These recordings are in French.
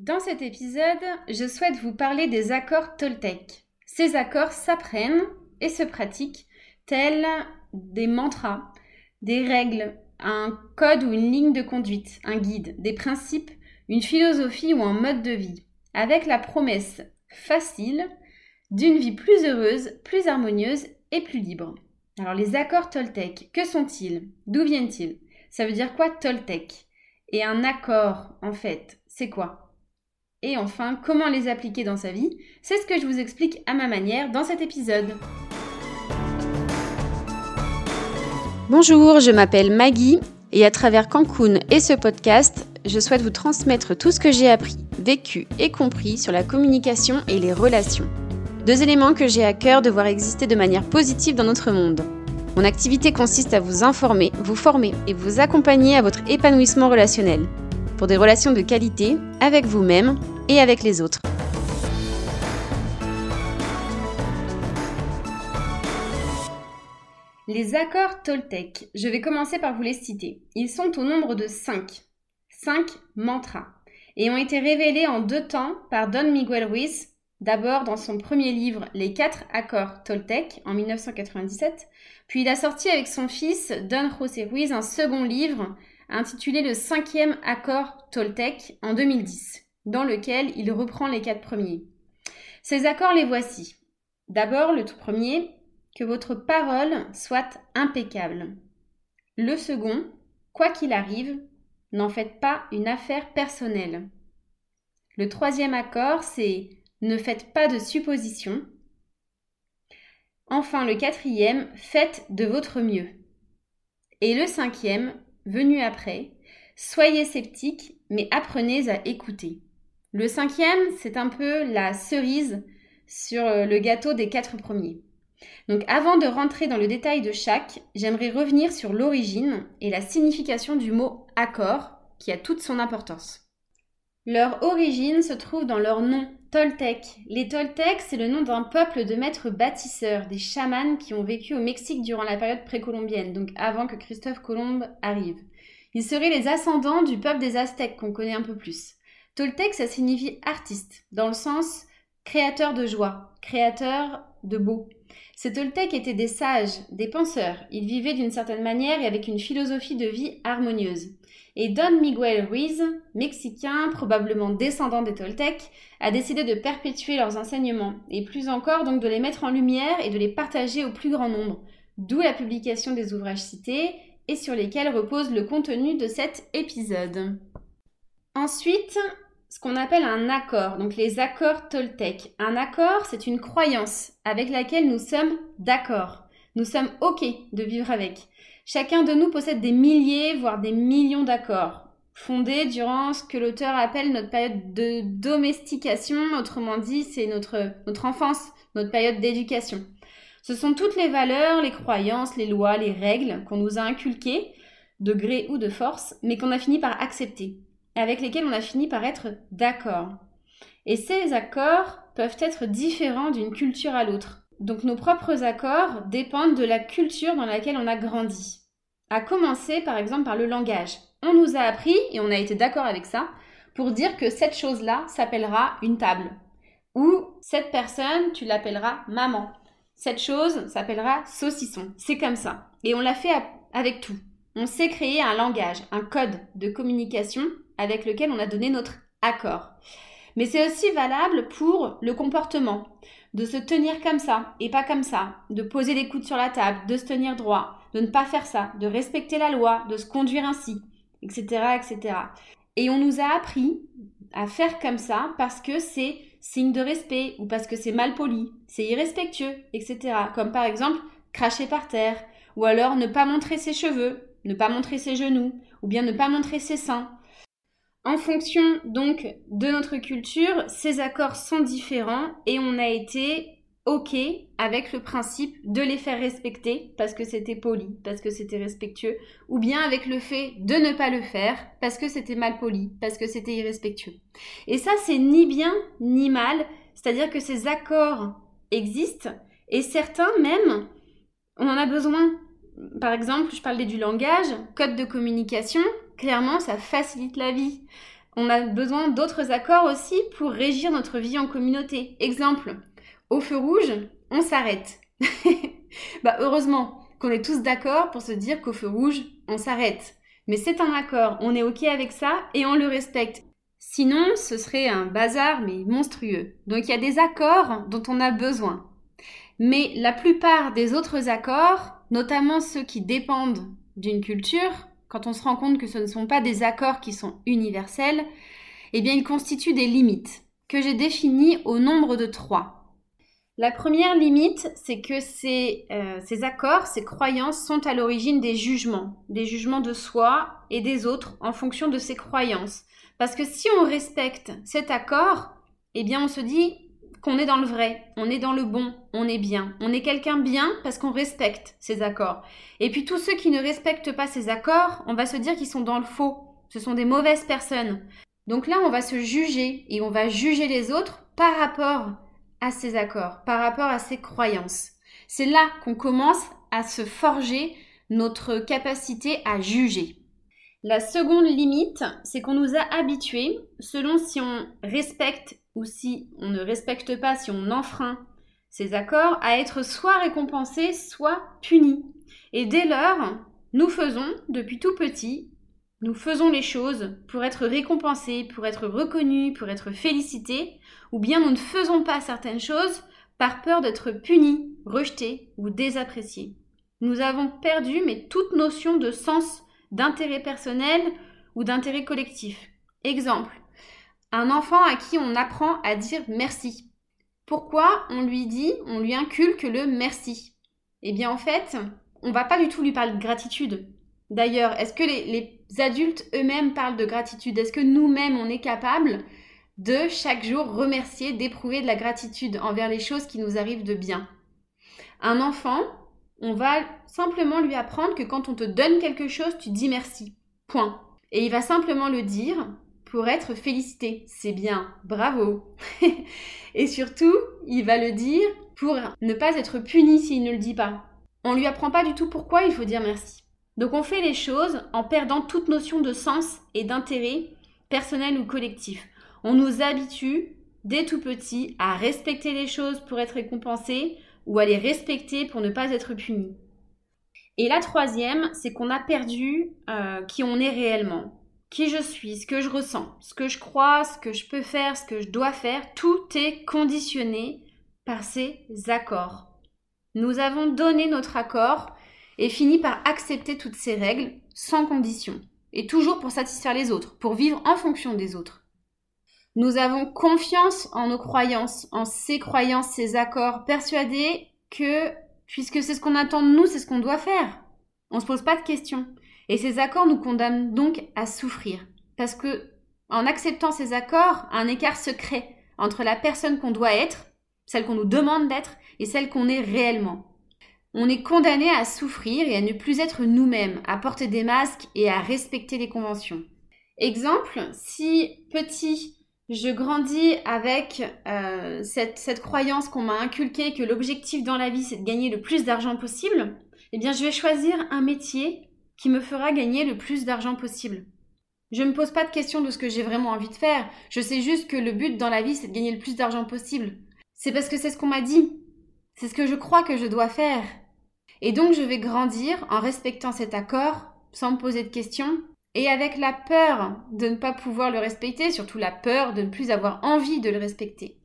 Dans cet épisode, je souhaite vous parler des accords Toltec. Ces accords s'apprennent et se pratiquent tels des mantras, des règles, un code ou une ligne de conduite, un guide, des principes, une philosophie ou un mode de vie, avec la promesse facile d'une vie plus heureuse, plus harmonieuse et plus libre. Alors les accords Toltec, que sont-ils? D'où viennent-ils? Ça veut dire quoi Toltec? Et un accord, en fait, c'est quoi? Et enfin, comment les appliquer dans sa vie C'est ce que je vous explique à ma manière dans cet épisode. Bonjour, je m'appelle Maggie et à travers Cancun et ce podcast, je souhaite vous transmettre tout ce que j'ai appris, vécu et compris sur la communication et les relations. Deux éléments que j'ai à cœur de voir exister de manière positive dans notre monde. Mon activité consiste à vous informer, vous former et vous accompagner à votre épanouissement relationnel pour des relations de qualité avec vous-même et avec les autres. Les accords Toltec, je vais commencer par vous les citer. Ils sont au nombre de 5. 5 mantras. Et ont été révélés en deux temps par Don Miguel Ruiz, d'abord dans son premier livre Les quatre accords Toltec en 1997, puis il a sorti avec son fils Don José Ruiz un second livre intitulé Le cinquième accord Toltec en 2010, dans lequel il reprend les quatre premiers. Ces accords, les voici. D'abord, le tout premier, que votre parole soit impeccable. Le second, quoi qu'il arrive, n'en faites pas une affaire personnelle. Le troisième accord, c'est ne faites pas de suppositions. Enfin, le quatrième, faites de votre mieux. Et le cinquième, venu après, soyez sceptiques, mais apprenez à écouter. Le cinquième, c'est un peu la cerise sur euh, le gâteau des quatre premiers. Donc avant de rentrer dans le détail de chaque, j'aimerais revenir sur l'origine et la signification du mot accord, qui a toute son importance. Leur origine se trouve dans leur nom, Toltec. Les Toltecs, c'est le nom d'un peuple de maîtres bâtisseurs, des chamans qui ont vécu au Mexique durant la période précolombienne, donc avant que Christophe Colomb arrive. Ils seraient les ascendants du peuple des Aztèques qu'on connaît un peu plus. Toltec, ça signifie artiste, dans le sens créateur de joie, créateur de beau. Ces Toltecs étaient des sages, des penseurs. Ils vivaient d'une certaine manière et avec une philosophie de vie harmonieuse. Et Don Miguel Ruiz, mexicain, probablement descendant des Toltecs, a décidé de perpétuer leurs enseignements, et plus encore donc de les mettre en lumière et de les partager au plus grand nombre, d'où la publication des ouvrages cités et sur lesquels repose le contenu de cet épisode. Ensuite, ce qu'on appelle un accord, donc les accords Toltec. Un accord, c'est une croyance avec laquelle nous sommes d'accord. Nous sommes OK de vivre avec. Chacun de nous possède des milliers, voire des millions d'accords, fondés durant ce que l'auteur appelle notre période de domestication, autrement dit, c'est notre, notre enfance, notre période d'éducation. Ce sont toutes les valeurs, les croyances, les lois, les règles qu'on nous a inculquées, de gré ou de force, mais qu'on a fini par accepter, avec lesquelles on a fini par être d'accord. Et ces accords peuvent être différents d'une culture à l'autre. Donc nos propres accords dépendent de la culture dans laquelle on a grandi. À commencer par exemple par le langage. On nous a appris, et on a été d'accord avec ça, pour dire que cette chose-là s'appellera une table. Ou cette personne, tu l'appelleras maman. Cette chose s'appellera saucisson. C'est comme ça. Et on l'a fait avec tout. On s'est créé un langage, un code de communication avec lequel on a donné notre accord. Mais c'est aussi valable pour le comportement de se tenir comme ça et pas comme ça, de poser les coudes sur la table, de se tenir droit, de ne pas faire ça, de respecter la loi, de se conduire ainsi, etc., etc. Et on nous a appris à faire comme ça parce que c'est signe de respect ou parce que c'est mal poli, c'est irrespectueux, etc. Comme par exemple cracher par terre, ou alors ne pas montrer ses cheveux, ne pas montrer ses genoux, ou bien ne pas montrer ses seins, en fonction donc de notre culture, ces accords sont différents et on a été OK avec le principe de les faire respecter parce que c'était poli, parce que c'était respectueux, ou bien avec le fait de ne pas le faire parce que c'était mal poli, parce que c'était irrespectueux. Et ça, c'est ni bien ni mal, c'est-à-dire que ces accords existent et certains même, on en a besoin. Par exemple, je parlais du langage, code de communication, clairement, ça facilite la vie. on a besoin d'autres accords aussi pour régir notre vie en communauté. Exemple, au feu rouge, on s'arrête. bah heureusement qu'on est tous d'accord pour se dire qu'au feu rouge, on s'arrête. Mais c'est un accord, on est OK avec ça et on le respecte. Sinon, ce serait un bazar mais monstrueux. Donc il y a des accords dont on a besoin. Mais la plupart des autres accords, notamment ceux qui dépendent d'une culture, quand on se rend compte que ce ne sont pas des accords qui sont universels, eh bien ils constituent des limites que j'ai définies au nombre de trois. La première limite, c'est que ces, euh, accords, ces croyances sont à l'origine des jugements, des jugements de soi et des autres en fonction de ces croyances. Parce que si on respecte cet accord, eh bien on se dit qu'on est dans le vrai, on est dans le bon, on est bien, on est quelqu'un bien parce qu'on respecte ces accords. Et puis tous ceux qui ne respectent pas ces accords, on va se dire qu'ils sont dans le faux, ce sont des mauvaises personnes. Donc là, on va se juger et on va juger les autres par rapport à ces accords, par rapport à ces croyances. C'est là qu'on commence à se forger notre capacité à juger. La seconde limite, c'est qu'on nous a habitués, selon si on respecte ou si on ne respecte pas, si on enfreint ces accords, à être soit récompensé, soit puni. Et dès lors, nous faisons, depuis tout petit, nous faisons les choses pour être récompensés, pour être reconnus, pour être félicités, ou bien nous ne faisons pas certaines choses par peur d'être punis, rejetés ou désappréciés. Nous avons perdu toute notion de sens, d'intérêt personnel ou d'intérêt collectif. Exemple, un enfant à qui on apprend à dire merci. Pourquoi on lui dit, on lui inculque le merci? Eh bien en fait, on va pas du tout lui parler de gratitude. D'ailleurs, est-ce que les, les adultes eux-mêmes parlent de gratitude? Est-ce que nous-mêmes on est capable de chaque jour remercier, d'éprouver de la gratitude envers les choses qui nous arrivent de bien? Un enfant, on va simplement lui apprendre que quand on te donne quelque chose, tu dis merci. Point. Et il va simplement le dire pour être félicité. C'est bien, bravo. et surtout, il va le dire pour ne pas être puni s'il ne le dit pas. On lui apprend pas du tout pourquoi il faut dire merci. Donc on fait les choses en perdant toute notion de sens et d'intérêt personnel ou collectif. On nous habitue dès tout petit à respecter les choses pour être récompensé ou à les respecter pour ne pas être puni. Et la troisième, c'est qu'on a perdu euh, qui on est réellement, qui je suis, ce que je ressens, ce que je crois, ce que je peux faire, ce que je dois faire. Tout est conditionné par ces accords. Nous avons donné notre accord et fini par accepter toutes ces règles sans condition, et toujours pour satisfaire les autres, pour vivre en fonction des autres. Nous avons confiance en nos croyances, en ces croyances, ces accords, persuadés que, puisque c'est ce qu'on attend de nous, c'est ce qu'on doit faire. On ne se pose pas de questions. Et ces accords nous condamnent donc à souffrir. Parce que, en acceptant ces accords, un écart se crée entre la personne qu'on doit être, celle qu'on nous demande d'être, et celle qu'on est réellement. On est condamné à souffrir et à ne plus être nous-mêmes, à porter des masques et à respecter les conventions. Exemple, si petit, je grandis avec euh, cette, croyance qu'on m'a inculquée que l'objectif dans la vie c'est de gagner le plus d'argent possible, eh bien je vais choisir un métier qui me fera gagner le plus d'argent possible. Je ne me pose pas de questions de ce que j'ai vraiment envie de faire, je sais juste que le but dans la vie c'est de gagner le plus d'argent possible. C'est parce que c'est ce qu'on m'a dit, c'est ce que je crois que je dois faire. Et donc je vais grandir en respectant cet accord, sans me poser de questions, et avec la peur de ne pas pouvoir le respecter, surtout la peur de ne plus avoir envie de le respecter.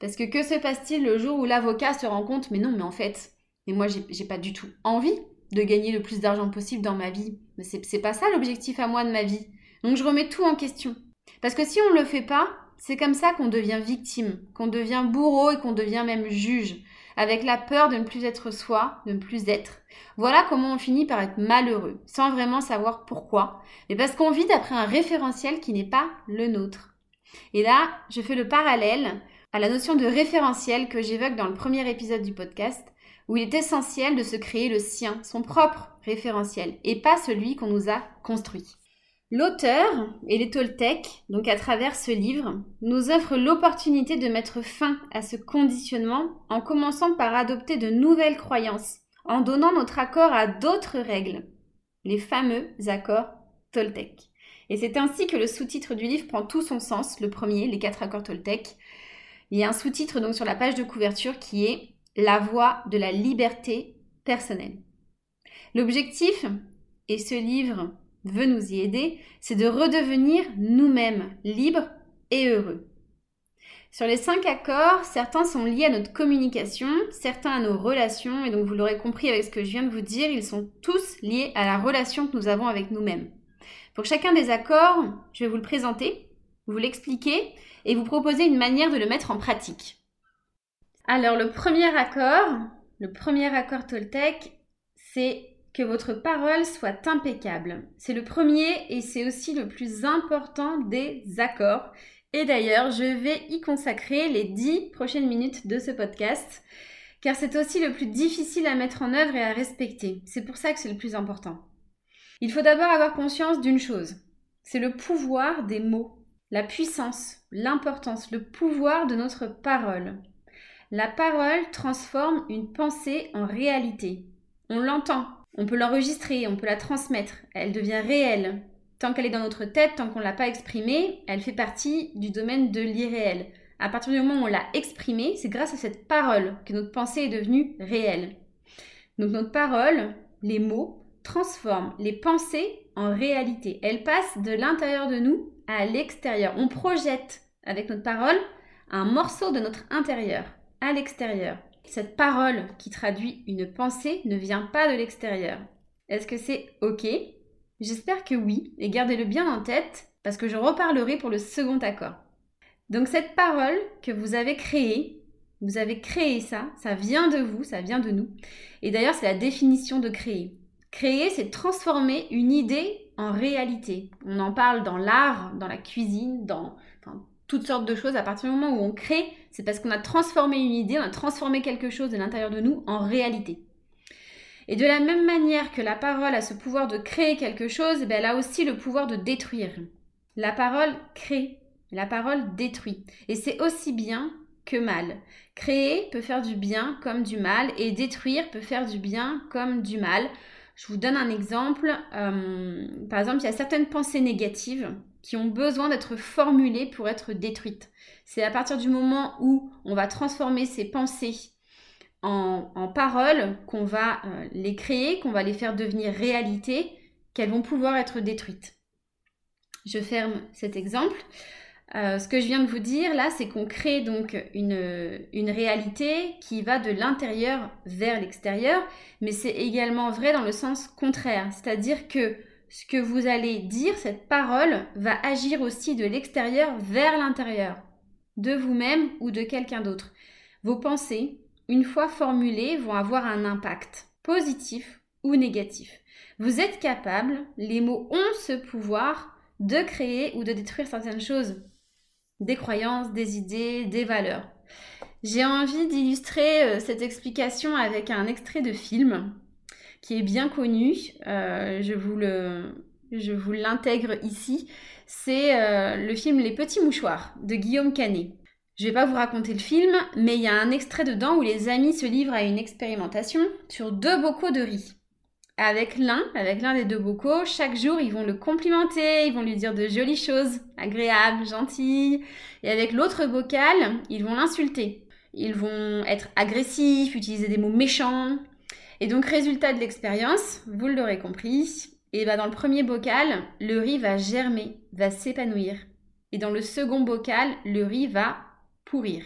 Parce que que se passe-t-il le jour où l'avocat se rend compte, mais non, mais en fait, mais moi j'ai pas du tout envie de gagner le plus d'argent possible dans ma vie. Mais c'est pas ça l'objectif à moi de ma vie. Donc je remets tout en question. Parce que si on ne le fait pas, c'est comme ça qu'on devient victime, qu'on devient bourreau et qu'on devient même juge avec la peur de ne plus être soi, de ne plus être. Voilà comment on finit par être malheureux, sans vraiment savoir pourquoi, mais parce qu'on vit d'après un référentiel qui n'est pas le nôtre. Et là, je fais le parallèle à la notion de référentiel que j'évoque dans le premier épisode du podcast, où il est essentiel de se créer le sien, son propre référentiel, et pas celui qu'on nous a construit. L'auteur et les Toltecs, donc à travers ce livre, nous offrent l'opportunité de mettre fin à ce conditionnement en commençant par adopter de nouvelles croyances, en donnant notre accord à d'autres règles, les fameux accords Toltecs. Et c'est ainsi que le sous-titre du livre prend tout son sens, le premier, les quatre accords Toltec. Il y a un sous-titre donc sur la page de couverture qui est La voie de la liberté personnelle. L'objectif, et ce livre veut nous y aider, c'est de redevenir nous-mêmes libres et heureux. Sur les cinq accords, certains sont liés à notre communication, certains à nos relations, et donc vous l'aurez compris avec ce que je viens de vous dire, ils sont tous liés à la relation que nous avons avec nous-mêmes. Pour chacun des accords, je vais vous le présenter, vous l'expliquer et vous proposer une manière de le mettre en pratique. Alors le premier accord, le premier accord Toltec, c'est que votre parole soit impeccable. C'est le premier et c'est aussi le plus important des accords. Et d'ailleurs, je vais y consacrer les dix prochaines minutes de ce podcast, car c'est aussi le plus difficile à mettre en œuvre et à respecter. C'est pour ça que c'est le plus important. Il faut d'abord avoir conscience d'une chose, c'est le pouvoir des mots, la puissance, l'importance, le pouvoir de notre parole. La parole transforme une pensée en réalité. On l'entend, on peut l'enregistrer, on peut la transmettre, elle devient réelle. Tant qu'elle est dans notre tête, tant qu'on ne l'a pas exprimée, elle fait partie du domaine de l'irréel. À partir du moment où on l'a exprimée, c'est grâce à cette parole que notre pensée est devenue réelle. Donc notre parole, les mots, transforment les pensées en réalité. Elles passent de l'intérieur de nous à l'extérieur. On projette avec notre parole un morceau de notre intérieur à l'extérieur. Cette parole qui traduit une pensée ne vient pas de l'extérieur. Est-ce que c'est OK? J'espère que oui, et gardez-le bien en tête parce que je reparlerai pour le second accord. Donc cette parole que vous avez créée, vous avez créé ça, ça vient de vous, ça vient de nous. Et d'ailleurs, c'est la définition de créer. Créer, c'est transformer une idée en réalité. On en parle dans l'art, dans la cuisine, dans toutes sortes de choses. À partir du moment où on crée, c'est parce qu'on a transformé une idée, on a transformé quelque chose de l'intérieur de nous en réalité. Et de la même manière que la parole a ce pouvoir de créer quelque chose, eh ben, elle a aussi le pouvoir de détruire. La parole crée, la parole détruit. Et c'est aussi bien que mal. Créer peut faire du bien comme du mal et détruire peut faire du bien comme du mal. Je vous donne un exemple. Euh, par exemple, il y a certaines pensées négatives qui ont besoin d'être formulées pour être détruites. C'est à partir du moment où on va transformer ces pensées en, paroles qu'on va euh, les créer, qu'on va les faire devenir réalité, qu'elles vont pouvoir être détruites. Je ferme cet exemple. Euh, ce que je viens de vous dire là, c'est qu'on crée donc une, une, réalité qui va de l'intérieur vers l'extérieur, mais c'est également vrai dans le sens contraire, c'est-à-dire que ce que vous allez dire, cette parole, va agir aussi de l'extérieur vers l'intérieur, de vous-même ou de quelqu'un d'autre. Vos pensées, une fois formulées, vont avoir un impact, positif ou négatif. Vous êtes capable, les mots ont ce pouvoir de créer ou de détruire certaines choses, des croyances, des idées, des valeurs. J'ai envie d'illustrer euh, cette explication avec un extrait de film est bien connu. Euh, je vous l'intègre ici. C'est euh, le film Les Petits Mouchoirs de Guillaume Canet. Je vais pas vous raconter le film, mais il y a un extrait dedans où les amis se livrent à une expérimentation sur deux bocaux de riz. Avec l'un, avec l'un des deux bocaux, chaque jour ils vont le complimenter, ils vont lui dire de jolies choses, agréables, gentilles. Et avec l'autre bocal, ils vont l'insulter. Ils vont être agressifs, utiliser des mots méchants, et donc, résultat de l'expérience, vous l'aurez compris, et bah dans le premier bocal, le riz va germer, va s'épanouir. Et dans le second bocal, le riz va pourrir.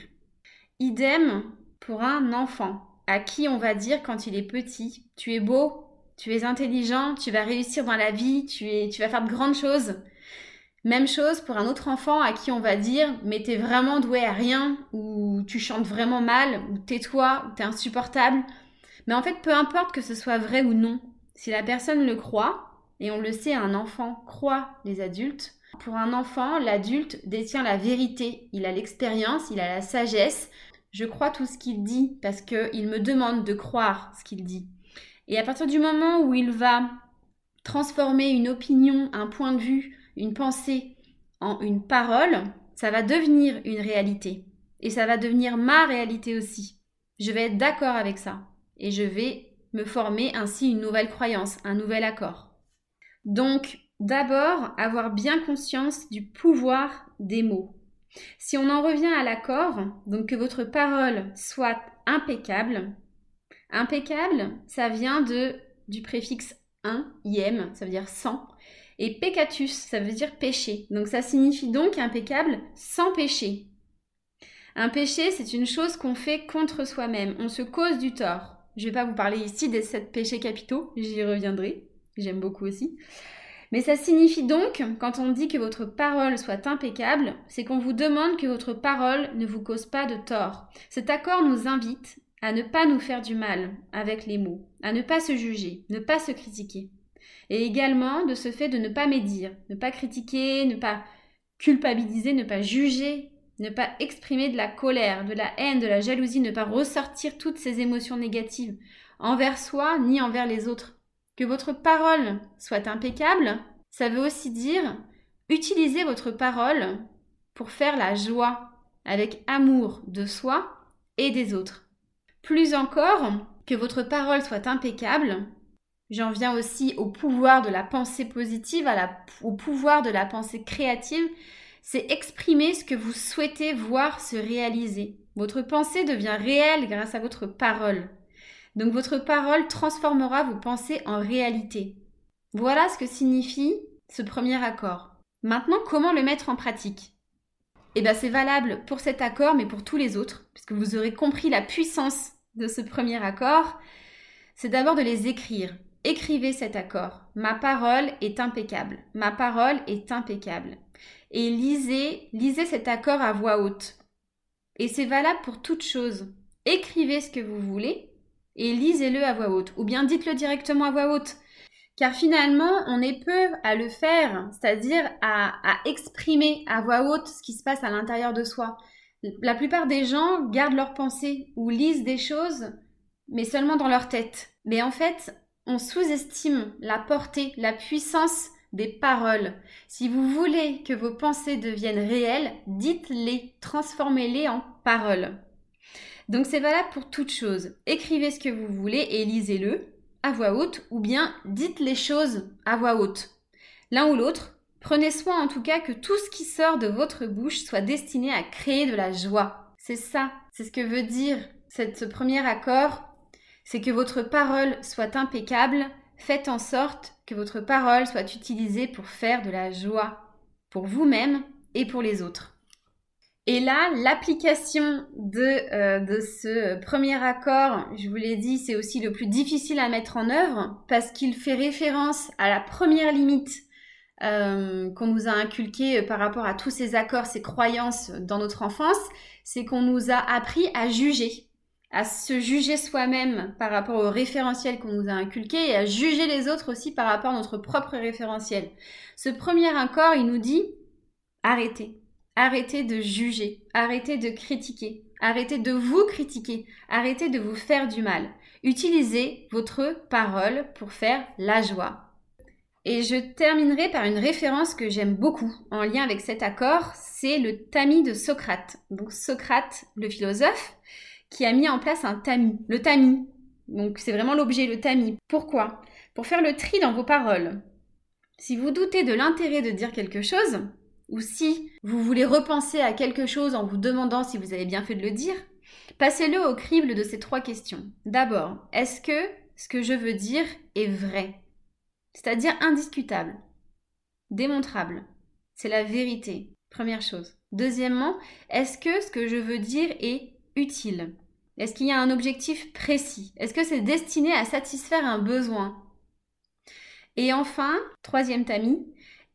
Idem pour un enfant à qui on va dire quand il est petit, tu es beau, tu es intelligent, tu vas réussir dans la vie, tu, tu vas faire de grandes choses. Même chose pour un autre enfant à qui on va dire mais t'es vraiment doué à rien, ou tu chantes vraiment mal, ou tais-toi, ou t'es insupportable. Mais en fait, peu importe que ce soit vrai ou non, si la personne le croit, et on le sait, un enfant croit les adultes, pour un enfant, l'adulte détient la vérité, il a l'expérience, il a la sagesse. Je crois tout ce qu'il dit parce qu'il me demande de croire ce qu'il dit. Et à partir du moment où il va transformer une opinion, un point de vue, une pensée en une parole, ça va devenir une réalité. Et ça va devenir ma réalité aussi. Je vais être d'accord avec ça et je vais me former ainsi une nouvelle croyance, un nouvel accord. Donc, D'abord, avoir bien conscience du pouvoir des mots. Si on en revient à l'accord, donc que votre parole soit impeccable, impeccable, ça vient du préfixe un, iem, ça veut dire sans, et peccatus, ça veut dire péché. Donc ça signifie donc impeccable sans péché. Un péché, c'est une chose qu'on fait contre soi-même. On se cause du tort. Je ne vais pas vous parler ici des sept péchés capitaux, j'y reviendrai. J'aime beaucoup aussi. Mais ça signifie donc, quand on dit que votre parole soit impeccable, c'est qu'on vous demande que votre parole ne vous cause pas de tort. Cet accord nous invite à ne pas nous faire du mal avec les mots, à ne pas se juger, ne pas se critiquer. Et également de ce fait de ne pas médire, ne pas critiquer, ne pas culpabiliser, ne pas juger, ne pas exprimer de la colère, de la haine, de la jalousie, ne pas ressortir toutes ces émotions négatives envers soi ni envers les autres. Que votre parole soit impeccable, ça veut aussi dire utiliser votre parole pour faire la joie avec amour de soi et des autres. Plus encore, que votre parole soit impeccable, j'en viens aussi au pouvoir de la pensée positive, au pouvoir de la pensée créative, c'est exprimer ce que vous souhaitez voir se réaliser. Votre pensée devient réelle grâce à votre parole. Donc votre parole transformera vos pensées en réalité. Voilà ce que signifie ce premier accord. Maintenant, comment le mettre en pratique? Eh bien, c'est valable pour cet accord, mais pour tous les autres, puisque vous aurez compris la puissance de ce premier accord. C'est d'abord de les écrire. Écrivez cet accord. Ma parole est impeccable. Ma parole est impeccable et lisez, lisez cet accord à voix haute. Et c'est valable pour toute chose. Écrivez ce que vous voulez et lisez-le à voix haute, ou bien dites-le directement à voix haute. Car finalement, on est peu à le faire, c'est-à-dire à, à exprimer à voix haute ce qui se passe à l'intérieur de soi. La plupart des gens gardent leurs pensées ou lisent des choses, mais seulement dans leur tête. Mais en fait, on sous-estime la portée, la puissance des paroles. Si vous voulez que vos pensées deviennent réelles, dites-les, transformez-les en paroles. Donc c'est valable pour toute chose. Écrivez ce que vous voulez et lisez-le à voix haute ou bien dites les choses à voix haute. L'un ou l'autre, prenez soin en tout cas que tout ce qui sort de votre bouche soit destiné à créer de la joie. C'est ça, c'est ce que veut dire ce premier accord, c'est que votre parole soit impeccable, faites en sorte que votre parole soit utilisée pour faire de la joie pour vous-même et pour les autres. Et là, l'application de, euh, de, ce premier accord, je vous l'ai dit, c'est aussi le plus difficile à mettre en œuvre parce qu'il fait référence à la première limite euh, qu'on nous a inculquée par rapport à tous ces accords, ces croyances dans notre enfance, c'est qu'on nous a appris à juger à se juger soi-même par rapport au référentiel qu'on nous a inculqué et à juger les autres aussi par rapport à notre propre référentiel. Ce premier accord, il nous dit arrêtez. Arrêtez de juger, arrêtez de critiquer, arrêtez de vous critiquer, arrêtez de vous faire du mal. Utilisez votre parole pour faire la joie. Et je terminerai par une référence que j'aime beaucoup en lien avec cet accord, c'est le tamis de Socrate. Donc Socrate, le philosophe, qui a mis en place un tamis. Le tamis. Donc c'est vraiment l'objet, le tamis. Pourquoi? Pour faire le tri dans vos paroles. Si vous doutez de l'intérêt de dire quelque chose, ou si vous voulez repenser à quelque chose en vous demandant si vous avez bien fait de le dire, passez-le au crible de ces trois questions. D'abord, est-ce que ce que je veux dire est vrai? C'est-à-dire indiscutable, démontrable. C'est la vérité, première chose. Deuxièmement, est-ce que ce que je veux dire est utile? Est-ce qu'il y a un objectif précis? Est-ce que c'est destiné à satisfaire un besoin? Et enfin, troisième tamis,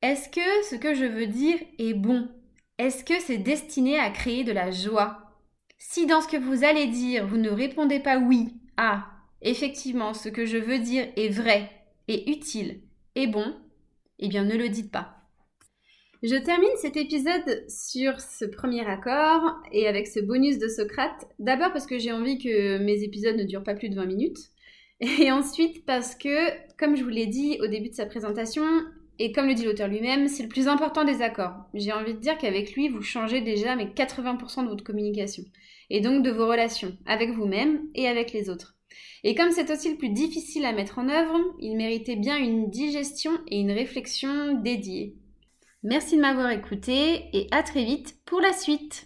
est-ce que ce que je veux dire est bon? Est-ce que c'est destiné à créer de la joie? Si dans ce que vous allez dire, vous ne répondez pas oui à effectivement ce que je veux dire est vrai, est utile, est bon, eh bien ne le dites pas. Je termine cet épisode sur ce premier accord et avec ce bonus de Socrate. D'abord parce que j'ai envie que mes épisodes ne durent pas plus de 20 minutes. Et ensuite parce que, comme je vous l'ai dit au début de sa présentation, et comme le dit l'auteur lui-même, c'est le plus important des accords. J'ai envie de dire qu'avec lui, vous changez déjà mais 80% de votre communication. Et donc de vos relations avec vous-même et avec les autres. Et comme c'est aussi le plus difficile à mettre en œuvre, il méritait bien une digestion et une réflexion dédiées. Merci de m'avoir écouté et à très vite pour la suite.